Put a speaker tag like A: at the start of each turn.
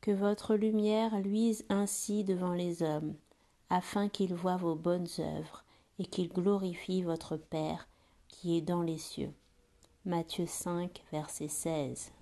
A: Que votre lumière luise ainsi devant les hommes, afin qu'ils voient vos bonnes œuvres et qu'ils glorifient votre Père qui est dans les cieux. Matthieu 5, verset 16.